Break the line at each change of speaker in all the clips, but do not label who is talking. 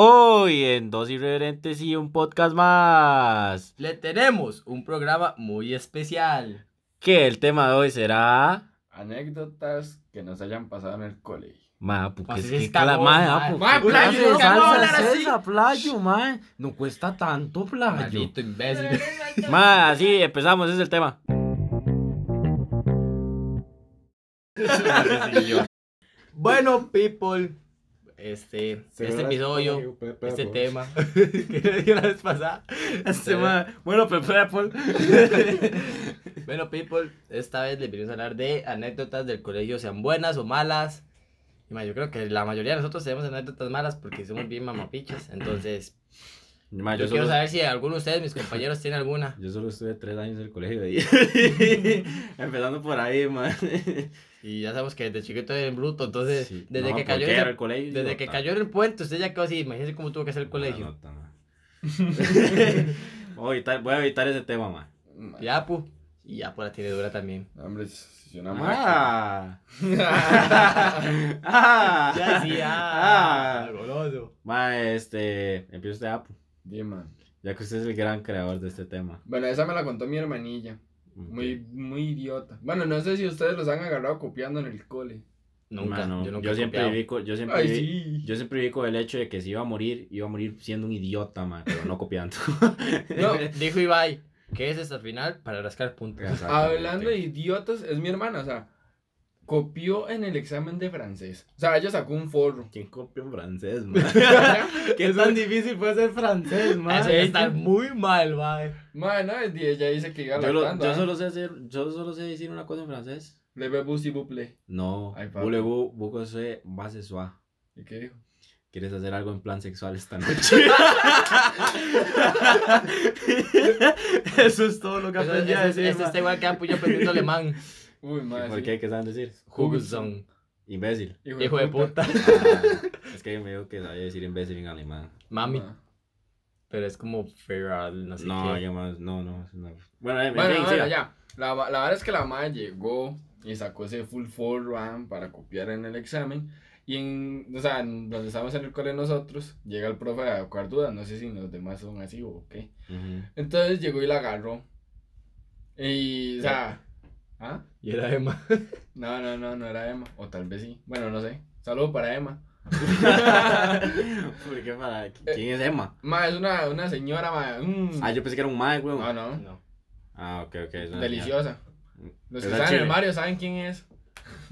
Hoy en Dos Irreverentes y un podcast más.
Le tenemos un programa muy especial.
Que el tema de hoy será.
Anécdotas que nos hayan pasado en el colegio.
Ma, porque
Pues
es que cala- ma,
ma.
ah, pues,
Ma,
¿qué
playo, no hablar
es
así.
esa, playo, ma? No cuesta tanto, playo.
Maldito imbécil.
Ma, así empezamos, ese es el tema.
bueno, people. Este, este episodio, este tema que le dije la vez pasada.
Este bueno, pero, pero,
Bueno, people, esta vez les venimos a hablar de anécdotas del colegio, sean buenas o malas. Y yo creo que la mayoría de nosotros tenemos anécdotas malas porque somos bien mamapichas. Entonces,
Ma,
yo,
yo,
quiero
solo,
saber si alguno de ustedes, mis compañeros, tiene alguna.
yo solo estuve tres años en el colegio ahí. Empezando por ahí, ma.
Y ya sabemos que desde chiquito es bruto, entonces,
Sí.
desde
No,
que cayó ese-
colegio.
Desde que cayó en el puente, usted ya quedó así. Imagínese cómo tuvo que hacer el colegio.
voy, a evitar, voy a evitar ese tema, ma.
Ya, pu. Y ya, pues la tiene dura también.
Hombre, si una máquina.
Ah. ah.
Ya, sí, ah.
Ah.
Goloso.
Ma, este, empieza usted, Apu.
Dime.
Ya que usted es el gran creador de este tema.
Bueno, esa me la contó mi hermanilla. Muy, muy idiota. Bueno, no sé si ustedes los han agarrado copiando en el cole.
Nunca,
no,
yo nunca
yo siempre viví yo siempre
Ay,
viví-
sí.
yo siempre viví con el hecho de que si iba a morir, iba a morir siendo un idiota, ma, pero no copiando.
No,
Dijo Ibai, ¿qué es hasta final? Para rascar puntos.
hablando de idiotas, es mi hermana, o sea, copió en el examen de francés. O sea, ella sacó un forro.
¿Quién copia en francés, ma? ¿Qué
Eso-
tan difícil puede ser francés, ma?
Eso está muy mal, mae.
Bueno, ella dice que iba
Yo, lo- yo
¿ah?
solo sé hacer, yo solo sé decir una cosa en francés.
Le ve bus y buple.
No, voulez-vous, vous base soir.
¿Y qué dijo?
¿Quieres hacer algo en plan sexual esta noche? Eso es todo lo que
Eso-
aprendí a
eso-
decir.
Este
ma.
está igual que yo aprendiendo alemán.
Uy, madre.
¿Por
sí.
qué? ¿Qué saben decir?
Hugelson.
Imbécil.
Hijo de puta.
Ah, es que me dijo que sabía decir imbécil en alemán.
Mami.
Ah.
Pero es como feral, no sé
No,
qué.
yo más, no, no. no. Bueno, en
Bueno, bueno, ya. La, la verdad es que la madre llegó y sacó ese full for RAM para copiar en el examen. Y en, o sea, en donde estábamos en el cole nosotros, llega el profe a evacuar dudas. No sé si los demás son así o qué.
Ujú.
Entonces llegó y la agarró. Y, o sea, ¿ah?
Y era Emma.
No, no, no, no era Emma. O tal vez sí. Bueno, no sé. Saludo para Emma.
¿Por qué para? ¿Quién es Emma?
Ma, es una, una señora, ma. mm.
Ah, yo pensé que era un mae, weón.
No, no.
No.
Ah, ok, ok. es
Deliciosa. Los que están en el. Mario saben quién es.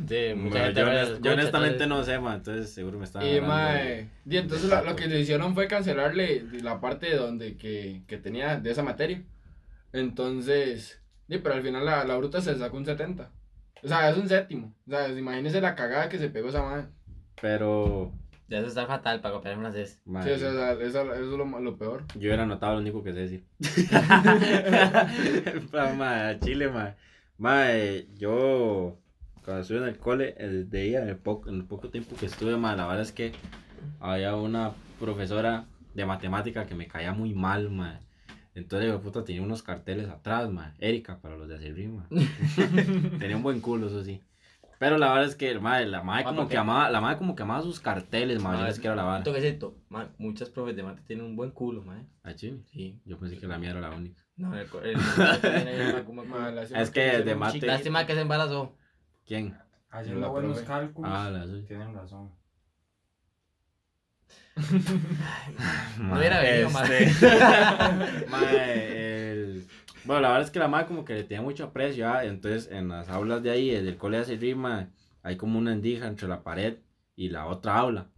Sí, mucha
Bueno,
gente
yo,
escucha,
honestamente
entonces-
no sé, ma, entonces seguro me están
Y,
de-
y entonces lo, lo que le hicieron fue cancelarle la parte donde que, que tenía de esa materia. Entonces, sí, pero al final la, la bruta se sacó un 70. O sea, es un séptimo. O sea, imagínese la cagada que se pegó esa madre.
Pero,
Ya eso está fatal para copiar en francés.
Sí, o sea, eso, eso es lo, lo peor.
yo hubiera notado lo único que sé decir. Pa, ma, Chile, ma. Ma, eh, yo cuando estuve en el cole, el de ella, en el, poco, en el poco tiempo que estuve, ma, la verdad es que había una profesora de matemática que me caía muy mal, ma. Entonces, de puta, tenía unos carteles atrás, ma. Erika, para los de Acerrí, ma. tenía un buen culo, eso sí. Pero la verdad es que, ma, la madre como
¿por
que amaba, la madre como que amaba sus carteles, ma. Yo les quiero la
Un toquecito. Man, muchas profes de mate tienen un buen culo, man.
¿Ah, Chile?
Sí.
Yo pensé que la mía era la única.
No, el, el,
Es que de mate-.
Lástima que se embarazó.
¿Quién?
Haciendo buenos cálculos.
Ah, la suya.
Tienen razón.
No hubiera venido, man.
Este, mae, el- Bueno, la verdad es que la madre como que le tenía mucho aprecio, ¿ah? entonces en las aulas de ahí, del cole de rima, hay como una endija entre la pared y la otra aula.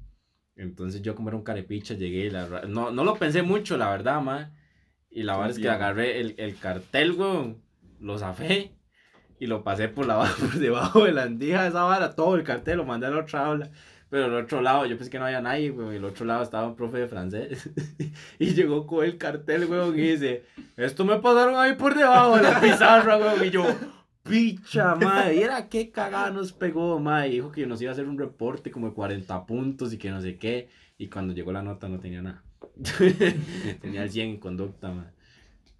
Entonces yo como era un carepicha llegué y la... No, no lo pensé mucho, la verdad, ma. Y la verdad es que agarré el, el cartel, weón, lo zafé y lo pasé por, la, por debajo de la endija de esa vara, todo el cartel, lo mandé a la otra aula. Pero al otro lado, yo pensé que no había nadie, weón. Y el otro lado estaba un profe de francés. y llegó con el cartel, weón, y dice: Esto me pasaron ahí por debajo de la pizarra, weón. Y yo, picha, madre. Y era qué cagada nos pegó, madre. Y dijo que nos iba a hacer un reporte como de 40 puntos y que no sé qué. Y cuando llegó la nota no tenía nada. tenía el 100 en conducta, madre.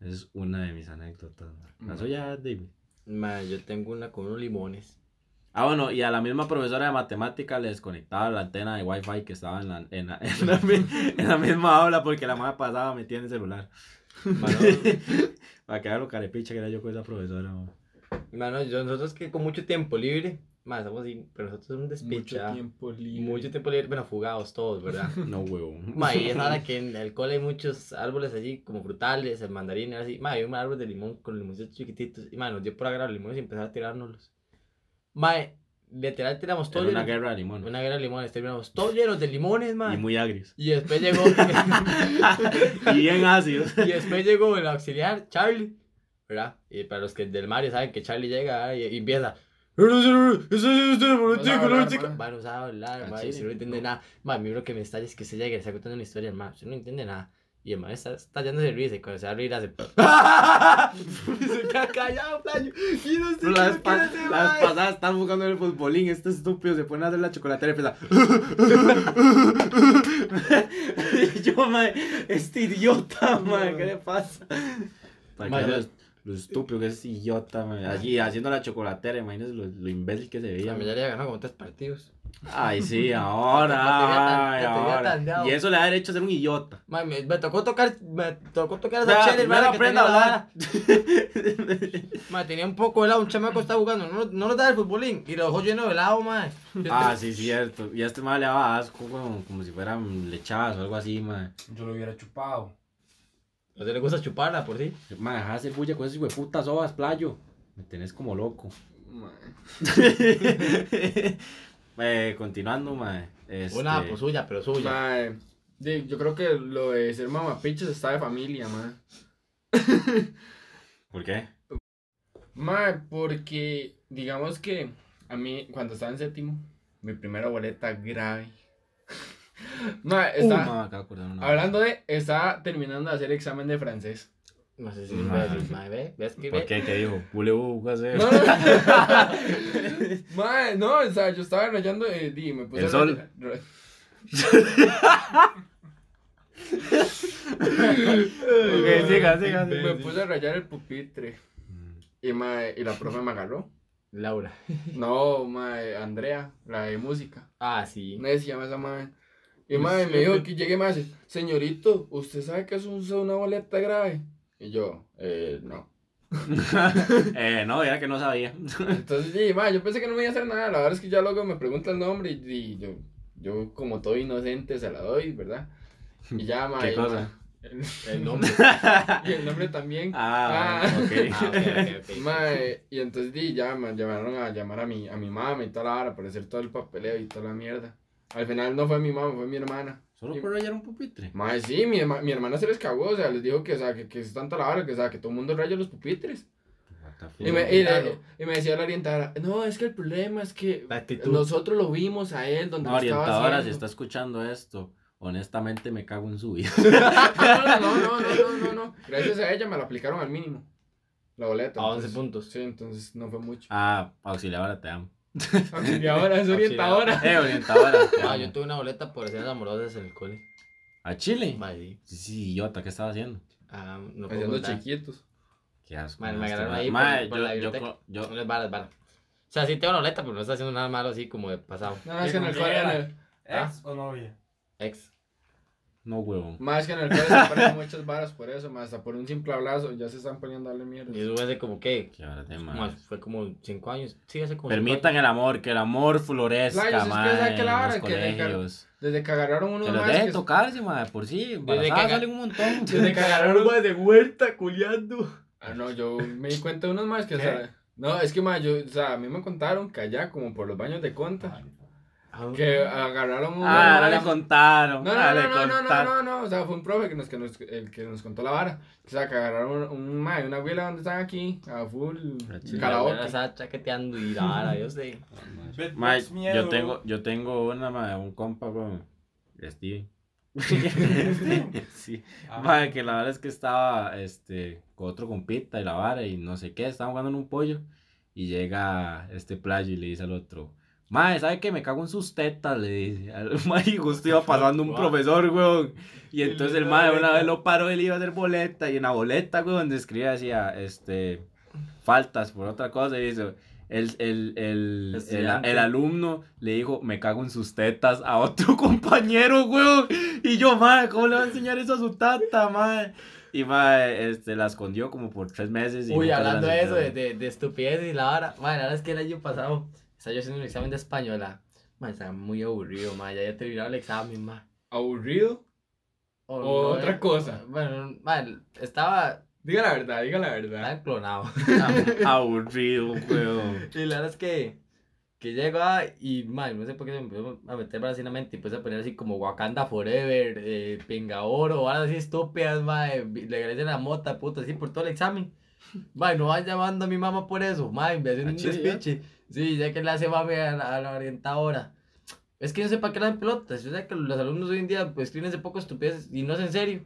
Esa es una de mis anécdotas, madre. La
Mm.
suya, David.
Man, yo tengo una con unos limones.
Ah, bueno, y a la misma profesora de matemática le desconectaba la antena de wifi que estaba en la, en la, en la, en la misma aula porque la madre pasaba metida en el celular.
Mano,
Para que haga lo carepicha que era yo con esa profesora, man.
mano, yo, nosotros que con mucho tiempo libre, más, somos así, pero nosotros somos un
Mucho
despicha.
tiempo libre.
Mucho tiempo libre, bueno, fugados todos, ¿verdad?
No, huevón.
Ma, y es nada que en el cole hay muchos árboles allí, como frutales, el mandarín, así. Ma, hay un árbol de limón con limoncitos chiquititos. Y, ma, nos dio por agarrar limones y empezar a tirárnoslos. Ma, literal tiramos todo
Era una guerra de limón.
Una guerra de limones, terminamos todos llenos de limones, ma.
Y muy agrios.
Y después llegó,
y bien ácidos.
y después llegó el auxiliar, Charlie, ¿verdad? Y para los que del Mario saben que Charlie llega y, empieza.
sabe hablar, ma.
Va, no sabe hablar,
Al
ma, y
chile,
si no entiende
no.
nada. Ma, a mí lo que me estalla es que se llega y le está contando una historia al ma, si no entiende nada. Y el ma está estallándose de risa y cuando se va a reír hace. y se queda callado, playo. Y no sé qué
las, pa- las pasadas están jugando en el futbolín. Este estúpido se pone a hacer la chocolatera y empieza. Y yo, mae, este idiota, mae, ¿qué le pasa? Vean lo, estúpido que es idiota, mae. Allí haciendo la chocolatera, imagínese lo, lo imbécil que se veía.
Me
mae.
ya le ganó como tres partidos.
Ay, sí, ahora, ay, ahora. Y eso le da derecho a ser un idiota.
Ma, me, me tocó tocar, me tocó tocar esa chela, hermano, que
aprenda
tenía
a
la
hablar.
vara. Ma, tenía un poco de helado, un chamaco estaba jugando, no, no nos da el futbolín, y lo dejó lleno de helado, ma.
Ah, sí, cierto. Y a este mae le daba asco, como, como si fueran lechadas o algo así, mae.
Yo lo hubiera chupado.
A usted le gusta chuparla por sí.
Mae, deja de hacer bulla con esas hueputas ovas, playo. Me tenés como loco.
Ma.
eh, continuando, mae. Este...
Una pues suya, pero suya.
Ma, di- yo creo que lo de ser mamapiches está de familia, ma.
¿Por qué?
Ma, porque digamos que a mí, cuando estaba en séptimo, mi primera boleta grave. Ma,
Uh,
está,
mae, acabo de acordar una.
hablando de, estaba terminando de hacer examen de francés.
No sé si
Ma.
voy a decir, ma, ve, ves que
¿Por qué? ¿Qué dijo? Pule-u, ¿qué hace?
No, no, Ma, no, o sea, yo estaba rayando, eh, di, me puse
El
a
sol.
rayar- ra-
Ok, siga, siga,
Me puse a rayar el pupitre. Y, ma, y la profe me agarró.
Laura.
No, ma, Andrea, la de música.
Ah, sí.
Nadie se llama esa madre. Y madre me dijo que llegué más, señorito, ¿usted sabe que es un- una boleta grave? Y yo, eh, no.
eh, no, era que no sabía.
Entonces, sí, madre, yo pensé que no me iba a hacer nada. La verdad es que ya luego me pregunta el nombre y, y yo, yo como todo inocente se la doy, ¿verdad? Y ya, madre.
¿Qué cosa?
El,
El nombre.
y el nombre también.
Ah,
Ah.
ok.
Ah, ok, ok, ok.
Mae, y entonces di, ya me llamaron a llamar a mi, a mi mamá y toda la vara para hacer todo el papeleo y toda la mierda. Al final no fue mi mamá, fue mi hermana.
Solo por rayar un pupitre.
Mae, sí, mi, mi hermana se les cagó, o sea, les dijo que, o sea, que, que es tanta la vara, que, o sea, que todo el mundo raya los pupitres. Y me, y, le-
Claro.
y me decía la orientadora, no, es que el problema es que nosotros lo vimos a él donde
No,
lo estaba
orientadora, si
haciendo".
está escuchando esto, honestamente me cago en su vida.
No, no, no, no, no, no, no. Gracias a ella me la aplicaron al mínimo. La boleta.
A 11
entonces-
puntos.
Sí, entonces no fue mucho.
Ah, auxiliadora, te amo.
Y ahora es orientadora.
Eh, orientadora.
Ah, yo tuve una boleta por escenas amorosas en el cole.
¿A Chile?
Ma, sí.
Sí, idiota, ¿qué estaba haciendo?
Ah, no puedo
Haciendo
contar.
chiquitos.
Qué asco.
Ma, me agarraron ahí
Mae,
por- por
yo,
la
yo,
biblioteca.
yo-
No vara. O sea, sí tengo una boleta, pero no está haciendo nada malo así como de pasado.
No, es que en el
¿Con
cole,
era?
el-
¿Ex o novia?
Ex.
No huevo.
más que en el cole se aparecen muchas varas por eso, más hasta por un simple abrazo ya se están poniendo a darle mierda.
Y eso fue hace como, ¿qué?
Qué hora de
Como-
mae.
fue como 5 años. Sí, hace como.
Permitan el amor, que el amor florezca,
Claro, es que que la
en los
que
colegios.
Desde que agarraron unos
Que los
más
dejen
que
tocarse, mae, por sí. Embarazadas
que
salen un montón.
Desde que agarraron
más de vuelta, culiando.
Ah, no, yo me di cuenta de unos más que, o
¿Qué?
sea, no, es que más, yo, o sea, a mí me contaron que allá, como por los baños de conta, que agarraron unos
Ah,
maes-
le contaron.
No,
ah,
no,
le
no, no, no, no, no, o sea, fue un profe que nos, que nos, el que nos contó la vara. O sea, que agarraron un, un mae, una abuela donde están aquí, a full
Ah,
karaoke.
estaba chaqueteando y la vara, yo sé.
Yo tengo, yo tengo una, mae, un compa con Steve. sí.
Ah.
Mae, que la verdad es que estaba este con otro compita y la vara y no sé qué, estaban jugando en un pollo y llega este playo y le dice al otro, Mae, ¿sabe qué? Me cago en sus tetas, le dice. Al mae, y justo iba pasando un profesor, weón. Y entonces el mae una vez lo paró, él iba a hacer boleta. Y en la boleta, weón, donde escribía, decía, este, faltas por otra cosa. Y dice, el, el, el, el, alumno le dijo, me cago en sus tetas a otro compañero, weón. Y yo, madre, ¿cómo le va a enseñar eso a su tata, madre? Y madre, este, la escondió como por tres meses. Y
Uy, hablando de eso, de, de, de estupidez y la vara. Madre, la verdad es que el año pasado estaba yo haciendo un examen de española. Madre, estaba muy aburrido, madre. Ya había terminado el examen, madre.
¿Aburrido?
O,
O otra
eh,
cosa.
Bueno, madre, estaba,
Diga la verdad, diga la
estaba
verdad.
clonado.
Aburrido, weón.
y la verdad es que, que llegaba y, madre, no sé por qué se me empezó a meter así en la mente y empecé a poner así como Wakanda Forever, eh, Pinga Oro, así estúpidas, madre. Legalicen la mota, puta, así por todo el examen. Madre, no van llamando a mi mamá por eso, madre, me hacen
¿Ah,
un despiche. Sí, ya que le hace mami a la, a la orientadora. Es que no sé para qué dan pelotas. Yo sé que los alumnos hoy en día pues tienen ese poco estupideces y no es en serio.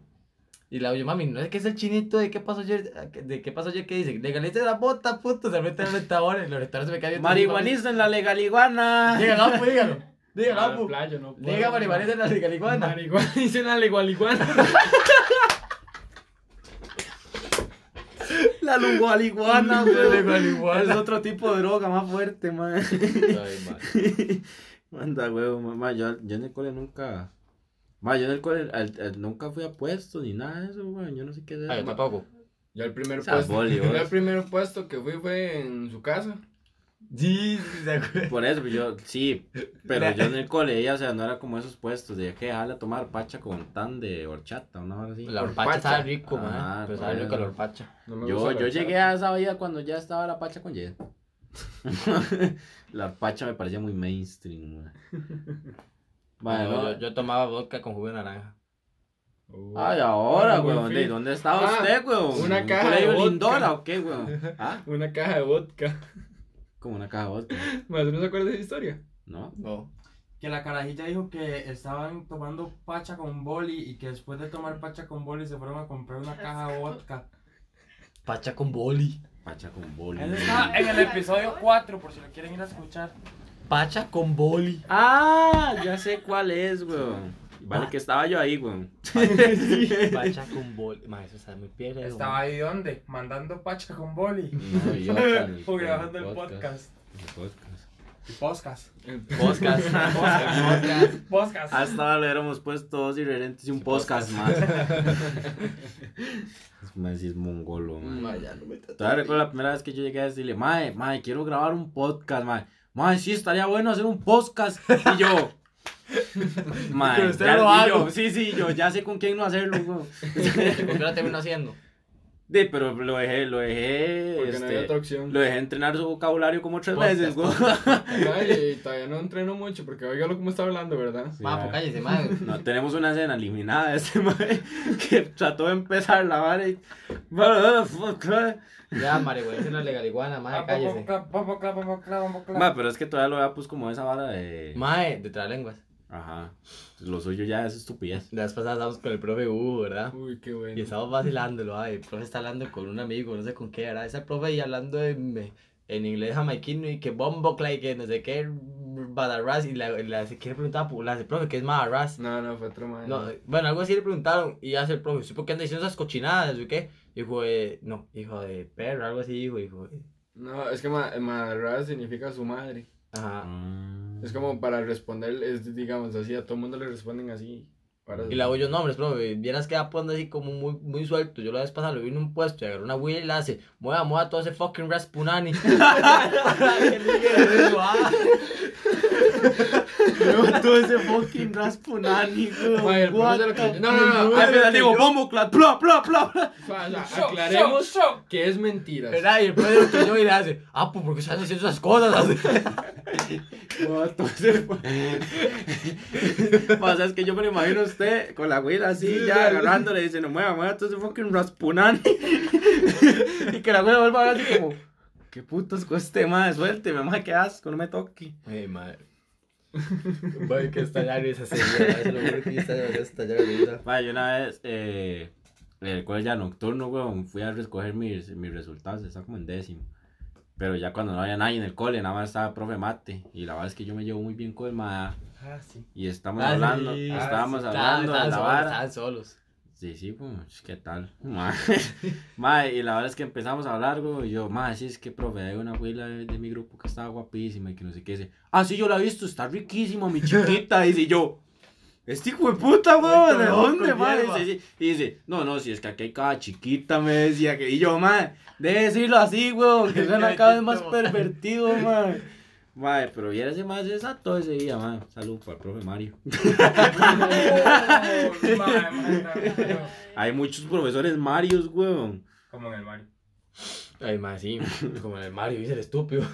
Y la oye, mami, no es que es el chinito de qué pasó ayer, de qué pasó ayer que dice, legalice la bota, puto, se mete al orientador, el orientador se me cae
Marihuanista en la legaliguana.
Dígalo, pues, dígalo. Dígalo,
playo, no puedo.
Diga marihuanista en la legaliguana.
Marihuana, dicen la legaliguana.
La weón.
legaliguana.
Es otro tipo de droga más fuerte, man.
Ay.
Manda, weón, mamá. Yo, yo en el cole nunca. Ma, yo en el cole al- al- nunca fui a puestos ni nada de eso, weón. Yo no sé qué es eso.
Ay, yo tampoco.
Yo el primer puesto. yo el primer puesto que fui fue en su casa.
Sí, sí.
Por eso, pues, yo, sí, pero yo en el cole, ella, o sea, no era como esos puestos de que dejarla tomar pacha con tan de horchata, una hora así.
La
Horpacha.
horpacha sabe rico,
Ah,
man. Pero sabe rico la horpacha.
No me
Yo,
gusta la
yo llegué a esa vida cuando ya estaba la pacha con Jen. la pacha me parecía muy mainstream, man. Bueno,
yo, yo, yo tomaba vodka con jugo de naranja.
Uh,
Ay, ahora, weón. ¿De dónde estaba
Ah,
usted, weón?
una
¿Un
caja de
colegio
vodka.
Lindora o qué, weón? ¿Ah?
Una caja de vodka.
Como una caja de vodka.
¿Más no se acuerda de esa historia?
¿No?
No.
Que la carajilla dijo que estaban tomando pacha con boli y que después de tomar pacha con boli se fueron a comprar una caja de vodka.
Pacha con boli.
Pacha con boli.
Eso está en el episodio 4 por si lo quieren ir a escuchar.
Pacha con boli.
Ah, ya sé cuál es, weón. Vale, que estaba yo ahí, weón.
Pacha con boli. Ma, eso está muy piedra.
Estaba ahí donde? Mandando pacha con boli.
No, yo. con-
O grabando el podcast.
El podcast.
Y podcast.
Podcast. Podcast.
Podcast.
Hasta le hubiéramos puesto dos irreverentes y un podcast más. Es más, si es mongolo, man.
No me
Todavía recuerdo la primera vez que yo llegué a decirle, mae, mae, quiero grabar un podcast, mae. Mae, sí, estaría bueno hacer un podcast. Y yo,
Pero usted
ya-
lo hago.
yo, sí, sí, yo ya sé con quién no hacerlo, güey.
¿Por qué lo termino haciendo?
Sí, pero lo dejé, lo dejé,
Porque no había
este,
otra opción.
lo dejé entrenar su vocabulario como tres
Podcast,
veces, güey.
Y todavía no entreno mucho porque oígalo cómo está hablando, ¿verdad?
Sí,
pues cállese, ma.
No, tenemos una escena eliminada de este mae que trató de empezar la vara y...
Ya, marihuana, es una legaliguana, ma, cállese.
Ma, pero es que todavía lo vea pues como esa vara de...
Mae, de tralenguas.
Ajá. Lo suyo ya es estupidez.
La vez pasada estábamos con el profe Hugo, ¿verdad?
Uy, qué bueno.
Y estábamos vacilándolo, ay, el profe está hablando con un amigo, no sé con qué, ¿verdad? Ese profe ahí hablando en, en inglés jamaiquino y que bombo clay, que no sé qué, badarras, y la, la se quiere preguntar a la profe, ¿qué es madarras?
No, no, fue otro man.
No, bueno, algo así le preguntaron y hace el profe, ¿sí por qué anda diciendo esas cochinadas? ¿O qué? Hijo de, no, hijo de perro, algo así, hijo, hijo.
No, es que ma madarra significa su madre.
Ajá.
Mm.
Es como para responder, es, digamos así, a todo el mundo le responden así. Para-
Y le hago yo nombres, profe, vieras que poniendo así como muy, muy suelto. Yo la vez pasada lo vi en un puesto y agarró una huila y le hace, mueva, mueva todo ese fucking Raspunani. ¿Qué ligue es eso, ah?
todo ese fucking Raspunani, güey.
No, no, no.
Ay,
ah,
pero digo, bombo, clat, bla, bla, bla,
aclaremos que es mentiras.
¿Verdad? Y el profe lo creyó y le hace, ah, pues, ¿por qué estás haciendo esas cosas?
Pasa, es que yo me lo imagino a usted con la güila así,
Sí,
ya agarrándole, y dice, no mueva, mueva todo ese fucking Raspunani.
y que la güey vuelva a ver así como,
¿Qué putos con este madre? Suélteme, mamá, qué asco, no me toque.
ay, madre. Voy que estallar esa señora, eso lo que está estallar ahorita.
Yo una vez, eh, en el colegio ya nocturno, weón, fui a recoger mis, mis resultados, estaba como en décimo. Pero ya cuando no había nadie en el cole, nada más estaba el profe mate. Y la verdad es que yo me llevo muy bien con el ma.
Ah, sí.
Y estamos
Ah,
hablando,
sí.
estábamos
Ah,
hablando de la
solos,
vara.
estaban solos.
Sí, sí, pues, ¿qué tal? Mae, y la verdad es que empezamos a hablar, güey, y yo, mae, sí, es que, profe, hay una abuela de, de mi grupo que estaba guapísima y que no sé qué, dice, ah, sí, yo la he visto, está riquísima, mi chiquita, dice, y yo, este hijo de puta, güey, ¿de dónde, mae? Dice, y dice, no, no, si es que aquí hay cada chiquita, me decía, que, y yo, mae, deje decirlo así, güey, que suena cada vez más pervertido, mae. Mae, pero viera ese más exacto ese día, mae. Salud para el profe Mario. Hay muchos profesores Marios, weón.
Como en el Mario.
Ay, más sí, como en el Mario, dice el estúpido.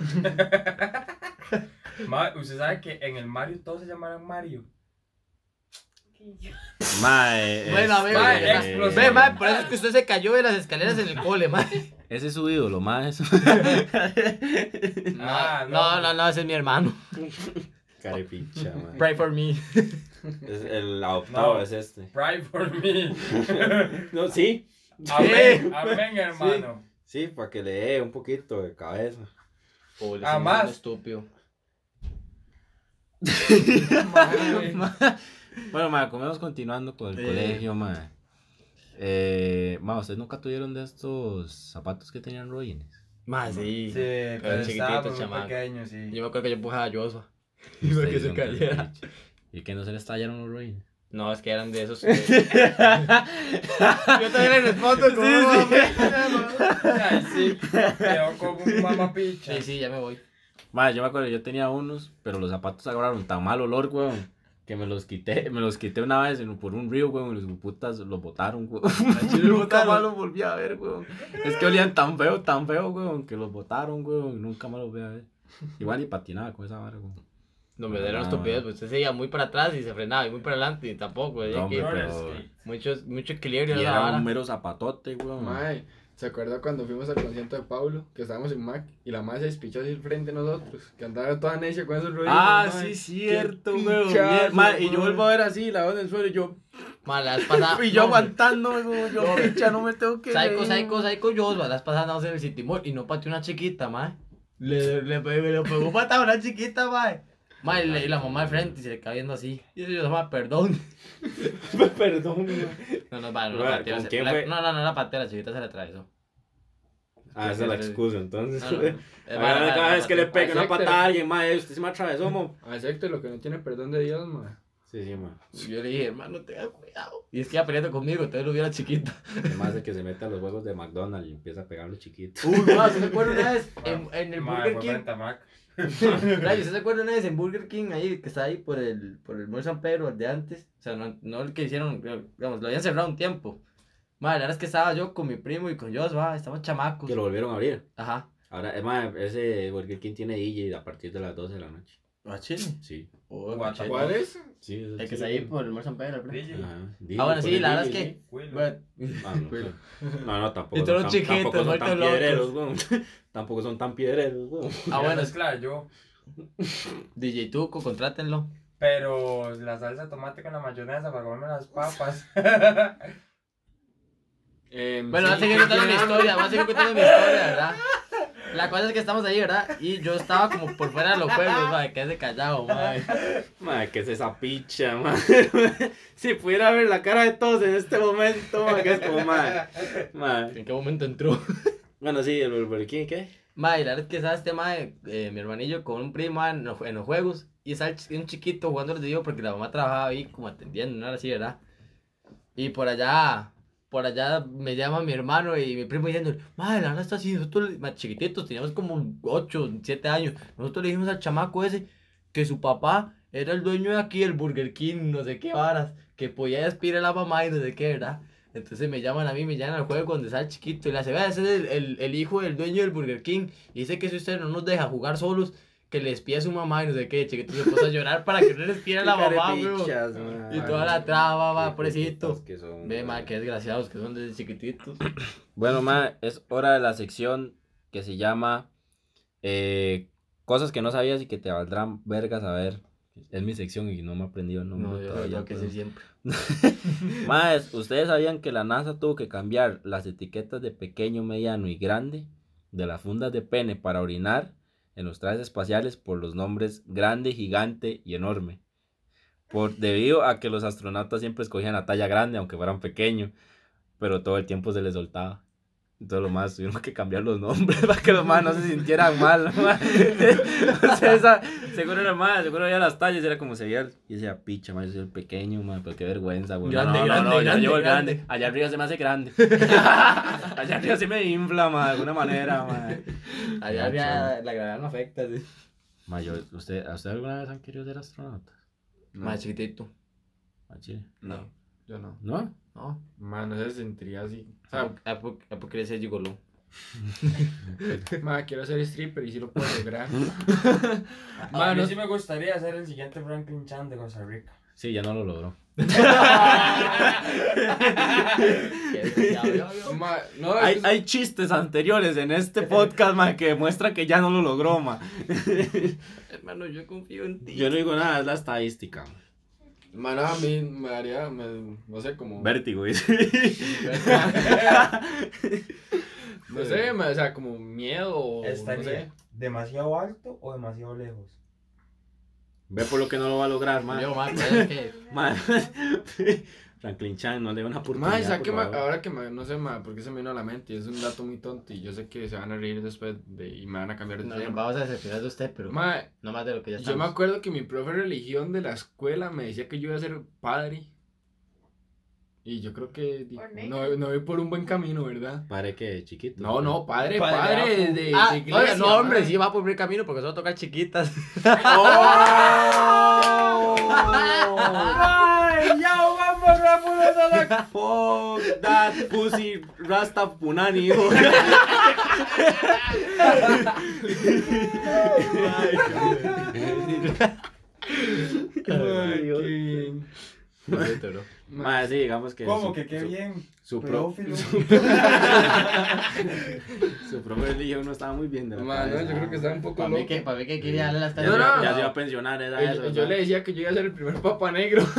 Usted sabe que en el Mario todos se llamaban Mario.
Mae.
Bueno, a ver,
este,
Mae,
ve, mae, por eso es que usted se cayó de las escaleras en el cole, mae.
Ese es su ídolo, mae. eso.
Ah,
no,
no.
no, no, ese es mi hermano.
Carepicha, mae.
Pray for me.
Es el adoptado
No.
es este.
Pray for me.
No, sí.
Amén, amén, hermano.
Sí, para que le dé un poquito de cabeza.
Pobre,
Ah,
ese
más.
es un estúpido.
Bueno, mae, comemos continuando con el
Eh.
colegio, mae. Eh, mae, ¿ustedes nunca tuvieron de estos zapatos que tenían ruines?
Más sí.
Sí,
Pero
pero
chiquitito,
pequeños, sí.
Yo me acuerdo que yo empujaba a Joshua. Y para que se cayera.
¿Y que no se les tallaron los ruines?
No, es que eran de esos. que- yo también le respondo como
Sí,
un
sí.
Ay, sí. Quedó como un mamapicha.
Sí, sí, ya me voy.
Mae, yo me acuerdo, yo tenía unos, pero los zapatos agarraron tan mal olor, weón, que me los quité, me los quité una vez en- por un río, weón, y los putas los botaron,
los
nunca más los volví a ver, weón. Es que olían tan feo, tan feo, weón, que los botaron, weón, y nunca más los voy a ver. Igual ni patinaba con esa vara, weón.
No me dieron
Ah,
estupidez, pues usted seguía muy para atrás y se frenaba, y muy para adelante y tampoco.
No,
ya
hombre,
que
pero...
mucho, mucho equilibrio
Y era un mero zapatote, weón.
Mae, ¿se acuerda cuando fuimos al concierto de Pablo? Que estábamos en Mac y la madre se despichó así frente a nosotros. Que andaba toda necia con esos ruidos.
Ah,
mae.
sí, cierto, weón. mae, y yo
mae.
vuelvo a ver así, la voz en el suelo, y yo,
Ma, la vez pasada.
y yo
no,
aguantándome, weón, yo, picha, no me tengo que reír.
psycho, psycho, yo, la vez pasada andamos en el City Mall y no pateó una chiquita, ma. Le, le, le, le pegó patada a una chiquita, ma. Ma, y, la mamá de frente y se le cae viendo así. Y yo, yo, ma, perdón.
Perdón.
No, no, no la pateó.
¿con
se-
quién
la-
fue?
No, no, no la pateó, la chiquita se le atravesó.
Ah, esa es la excusa, entonces.
No, no, no. Eh,
Cada
la
vez que le pegue una patada a alguien, mae, usted se me atravesó, mo.
Acepte lo que no tiene perdón de Dios, mae.
Sí, sí, mae.
Yo le dije, hermano, tenga cuidado. Y es que iba peleando conmigo, entonces lo hubiera chiquita.
Además de que se mete a los juegos de McDonald's y empieza a pegar a los chiquitos.
Uy, ma, ¿se acuerda una vez en, en el
Mae,
Burger King?
Frente a Mac.
Rayo, ¿usted se acuerda una vez en Burger King ahí, que está ahí por el, por el Mall San Pedro, el de antes? O sea, no, no el que hicieron, digamos, lo habían cerrado un tiempo. Madre, la verdad es que estaba yo con mi primo y con Joshua, estábamos chamacos.
Que lo volvieron a abrir.
Ajá.
Ahora, es más, ese Burger King tiene DJ a partir de las 12 de la noche.
¿A Chile?
Sí.
Oh.
¿Cuál es?
Sí, ese
El que está ahí por el Mall San Pedro. Ah, bueno, sí, la verdad es que-. Bueno,
Ah, no, no, tampoco.
Y todos los chiquitos,
tampoco son tan
locos.
piedreros, weón. Tampoco son tan piedreros, weón.
ah, bueno,
es claro, yo.
DJ Tuco, contrátenlo.
Pero la salsa de tomate con la mayonesa para comerme las papas.
Em,
Bueno,
sí,
voy a seguir contando mi historia, voy a seguir contando mi historia, ¿verdad? La cosa es que estamos ahí, ¿verdad? Y yo estaba como por fuera de los juegos, madre, quédese callado, madre.
Madre, ¿qué es esa picha, madre? si pudiera ver la cara de todos en este momento, madre, que es como, madre. Madre.
¿En qué momento entró?
Bueno, sí, el Burger King, ¿qué?
Mae, la verdad es que estaba este mae, eh, mi hermanillo con un primo en los, en los juegos y ch- un chiquito jugando los digo porque la mamá trabajaba ahí como atendiendo, no era así, ¿verdad? Y por allá, por allá me llama mi hermano y mi primo diciendo, mae, la está así, nosotros mae, chiquititos, teníamos como 8, 7 años, nosotros le dijimos al chamaco ese que su papá era el dueño de aquí, el Burger King, no sé qué varas, que podía despedir a la mamá y no sé qué, ¿verdad? Entonces me llaman a mí, me llaman al juego cuando está chiquito y le hace, vea, ese es el, el, el hijo del dueño del Burger King. Y dice que si usted no nos deja jugar solos, que le espía a su mamá y no sé qué. Chiquito se puso a llorar para que no le espiara a la mamá.
Carepichas, madre.
Y toda la traba, va, pobrecito.
que son,
Ve, ma, qué desgraciados que son desde chiquititos.
Bueno, ma, es hora de la sección que se llama eh, Cosas que no sabías y que te valdrán vergas saber. Es mi sección y no me he aprendido el nombre
No, yo
todavía.
que
pero-
siempre.
Más, ¿ustedes sabían que la NASA tuvo que cambiar las etiquetas de pequeño, mediano y grande de las fundas de pene para orinar en los trajes espaciales por los nombres grande, gigante y enorme? Por, debido a que los astronautas siempre escogían la talla grande, aunque fueran pequeños, pero todo el tiempo se les soltaba. Entonces los más tuvieron que cambiar los nombres para que los más no se sintieran mal. ma. o sea, esa, seguro era más, seguro había las tallas, era como se veía. Y decía, picha, ma, yo soy el pequeño, ma, pero qué vergüenza, güey. No,
Grande,
no, no,
grande,
no, yo
grande,
llevo el grande.
grande.
Allá arriba se me hace grande. Allá arriba se me infla, ma, de alguna manera, ma.
Allá había la gravedad no afecta, sí.
Ma, yo- ¿usted, ¿a usted alguna vez han querido ser astronauta?
Más chiquitito.
A Chile.
No, yo no.
¿No?
No.
Man, no se sentiría así. O
¿A
sea,
poco- a poco quería ser gigoló?
man, quiero ser stripper y sí lo puedo lograr.
A mí
Mano,
sí me gustaría ser el siguiente Franklin Chan de Costa Rica.
Sí, ya no lo logró.
ma, no,
Hay,
es
hay chistes anteriores en este podcast, ma, que demuestran que ya no lo logró, ma.
Hermano, yo confío en ti.
Yo no digo nada, es la estadística.
Man, a mí me haría, me- no sé, como...
Vértigo, dice.
No sé, me- o sea, como miedo o no
¿Estaría
sé.
demasiado alto o demasiado lejos?
Ve por lo que no lo va a lograr, ma.
Yo, man, es que
Ma. Franklin Chan, no le dé una oportunidad.
ahora que no sé, ma, porque se me vino a la mente, es un dato muy tonto y yo sé que se van a reír después de, y me van a cambiar de
no,
tema.
vamos a decepcionar de usted, pero
Ma,
no más de lo que ya
yo me acuerdo que mi profe de religión de la escuela me decía que yo iba a ser padre. Y yo creo que no, no voy por un buen camino, ¿verdad?
Pare que chiquito.
No, no, padre,
Padre,
padre, de,
Ah,
de iglesia.
oiga, no, hombre, sí va por buen camino porque solo tocar chiquitas.
Ay, ya Fuck that pussy rasta punani.
Ay, qué-
Ma, sí, digamos que.
¿Cómo
su-
que qué
su-
bien?
Su, pro, su profe de religión no estaba muy bien de la
Ma, no,
cabeza.
yo creo que está un poco
Para
loco.
mí que, para mí que quería darle
No, no.
Ya se iba a pensionar, era
Y-
eso.
yo le decía que yo iba a ser el primer papa negro.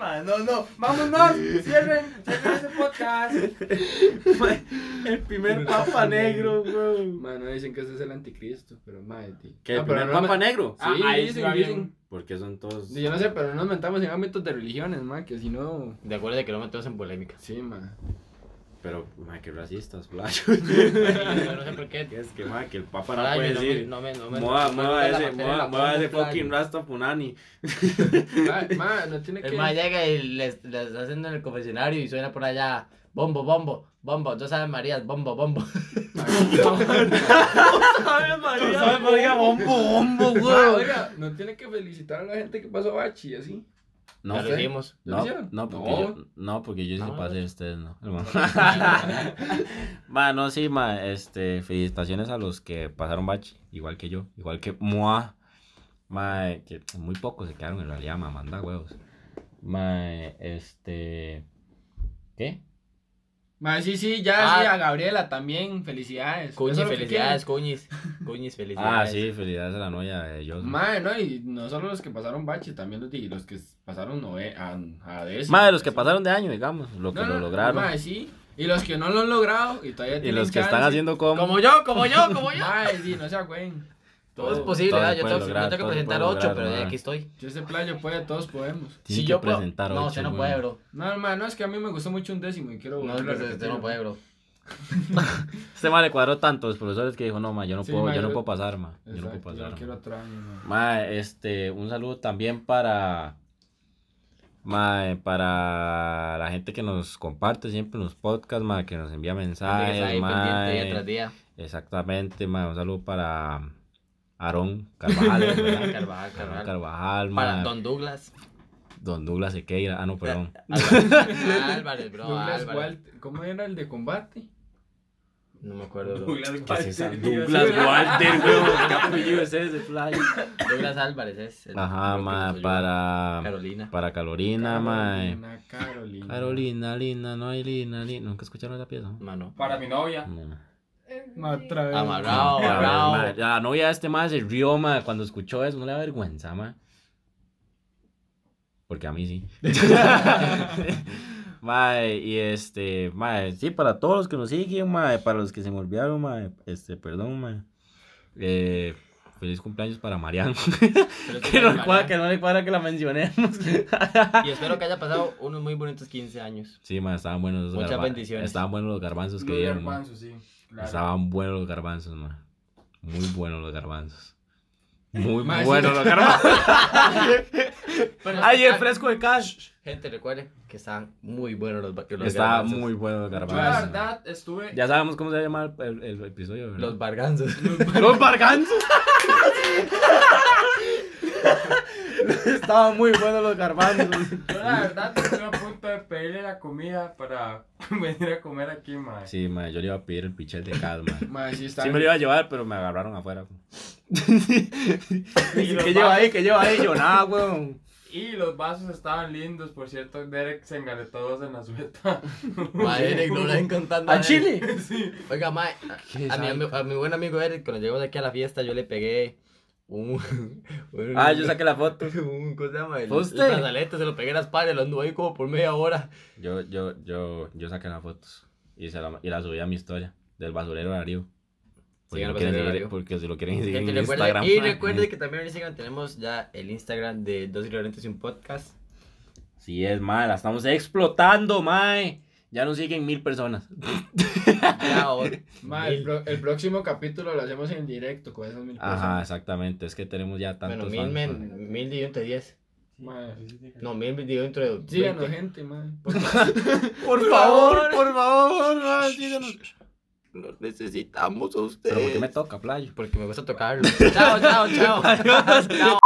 Ma, no, no, vámonos, cierren, cierren ese podcast.
El primer papa negro, güey.
Mano, dicen que ese es el anticristo, pero madre, tío.
¿Que el
Ah, pero
primer papa
me-
negro?
Sí,
Ah, ahí sí
dicen,
va bien.
dicen.
Porque son todos.
Yo no sé, pero no nos mentamos en ámbitos de religiones, ma, que si no...
De acuerdo de que no metemos en polémica.
Sí, ma.
Pero, ma, que racistas, flash.
No sé por qué.
es que, ma, que el papa no puede
no
decir.
no me, no me,
Mueva,
no
ese, fucking rasta punani.
Ma, ma, no tiene que...
El ma llega y les, les está haciendo en el confesionario y suena por allá. Bombo, bombo, bombo. Dos Ave Marías, bombo, bombo.
¿Sabes, María? Bombo, bombo,
Ma, oiga, no tiene que felicitar a la gente que pasó bachi, así.
No,
Ya lo
sé.
hicimos.
¿Lo
No, no, porque
No.
yo, no, porque yo sí
No.
pasé, ustedes no. ma, no, sí, ma, este, felicitaciones a los que pasaron bachi, igual que yo, igual que Moa. Ma, que muy pocos se quedaron en realidad, ma, manda huevos. Ma, este, ¿qué?
Ma, sí, sí, ya,
Ah.
sí, a Gabriela también, felicidades.
Cuñis,
Eso es lo que
felicidades,
Ah,
felicidades.
sí, felicidades a la novia de ellos. Ma,
Ma, no, y no solo los que pasaron bachi, también los, de- los que pasaron nove, a, a décimo,
Ma, de los que pasaron de año, digamos, lo que
No,
lo
no,
lograron.
ma, sí. Y los que no lo han logrado y todavía
y
tienen
los que están
chance.
haciendo como...
Como yo, como yo, como yo.
Ma, sí, no sea güey.
Todo es posible, Yo tengo,
lograr,
yo tengo que presentar ocho,
lograr,
pero ya
ma.
aquí estoy.
Si ese playo puede, todos podemos.
Si
que
yo puedo-
presentar
No, usted no puede, bro.
No, ma, no, es que a mí me gustó mucho un décimo y quiero
No, usted, no puede, bro.
Este ma le cuadró tanto los profesores que dijo, no, ma, yo no
Sí,
puedo,
ma,
yo no
yo-
puedo pasar, ma. Yo no puedo
yo
pasar.
quiero
ma.
otro año, ma.
Ma, este, un saludo también para, ma, para la gente que nos comparte siempre en los podcasts, ma, que nos envía mensajes,
está ahí
ma,
pendiente día tras día.
exactamente, ma, un saludo para Aarón Carvajal, ¿verdad?
Carvajal, Carvajal. Para
Don...
Don Douglas.
Douglas Sequeira, ah, no, perdón.
Álvarez, Álvarez, bro.
Douglas
Álvarez.
Walter, ¿cómo era el de combate?
No me acuerdo.
Douglas. Walter,
Douglas. Walter, weón, ¿qué apellido es ese, fly?
Douglas Álvarez es. el-
Ajá, ma, para,
Carolina.
para Carolina, ma,
Carolina, Carolina.
Carolina, linda, no hay linda, linda. ¿Nunca escucharon esa pieza?
Mano.
Para mi novia.
No.
Ma, otra vez.
Amarrado, amarrado.
ma, La novia de este más se rió, ma, cuando escuchó eso, no le da vergüenza, ma. Porque a mí sí. ma, y este, ma, sí, para todos los que nos siguen, ma, para los que se me olvidaron, ma, este, perdón, ma. Eh, feliz cumpleaños para Mariano. Que, no cuadra, que no le cuadra que la mencionemos.
Y espero que haya pasado unos muy bonitos 15 años.
Sí, ma, estaban buenos los
Muchas
garba-
bendiciones.
Estaban buenos los garbanzos que
Los
dieron, ma.
garbanzos, sí. claro.
Estaban buenos los garbanzos, ma. Muy buenos los garbanzos. Muy buenos los garbanzos.
Bueno,
Ay, el fresco de cash.
Gente, recuerden que están muy buenos los, los
Estaban
garbanzos.
muy buenos los
Yo la
garbanzos.
verdad estuve.
Ya sabemos cómo se llama el, el episodio, ¿verdad?
Los barganzos.
Los barganzos. Estaban muy buenos los garbanzos.
Yo la verdad estuve a punto de pedirle la comida para venir a comer aquí, mae.
Sí, ma, yo le iba a pedir el pichel de cal, ma.
Ma, sí, está
Sí me lo iba a llevar, pero me agarraron afuera.
Y los
¿Qué lleva ahí? ¿Qué lleva ahí? Yo nada, weón.
Y los vasos estaban lindos, por cierto, Derek se engaletó dos en la sueta.
Mae, Eric, no lo ven contando.
¿A. Chile?
sí.
Oiga,
¿Qué
a, a mi, a mi buen amigo Eric, cuando llegamos aquí a la fiesta, yo le pegué un. un-
Ah, yo saqué la foto.
Un, ¿Cómo se llama? El,
¿Fue
el
usted?
brazalete, se lo pegué en la espalda, lo anduve ahí como por media hora.
Yo, yo, yo, yo saqué las fotos y, se la, y la subí a mi historia del basurero de Darío. Porque, lo quieren seguir- porque si lo quieren seguir
Gente,
en
recuerde-
Instagram.
y
ma.
recuerde que también en Instagram tenemos ya el Instagram de Dos Ignorantes y un Podcast.
Sí, es mal, la estamos explotando, mae. Ya nos siguen mil personas.
Ya, o-
Ma, el,
mil.
pro- el próximo capítulo lo hacemos en directo con esas mil
Ajá,
personas.
exactamente. Es que tenemos ya
Bueno,
tantos
mil,
fans,
men, mil dividido entre 10.
Ma,
No, mil dividido entre
síganos,
20.
gente, ma.
Por favor, por favor, ma, síganos.
Nos necesitamos a ustedes.
Pero ¿por qué me toca, playo?
Porque me gusta tocarlo. chao, chao, chao. chao.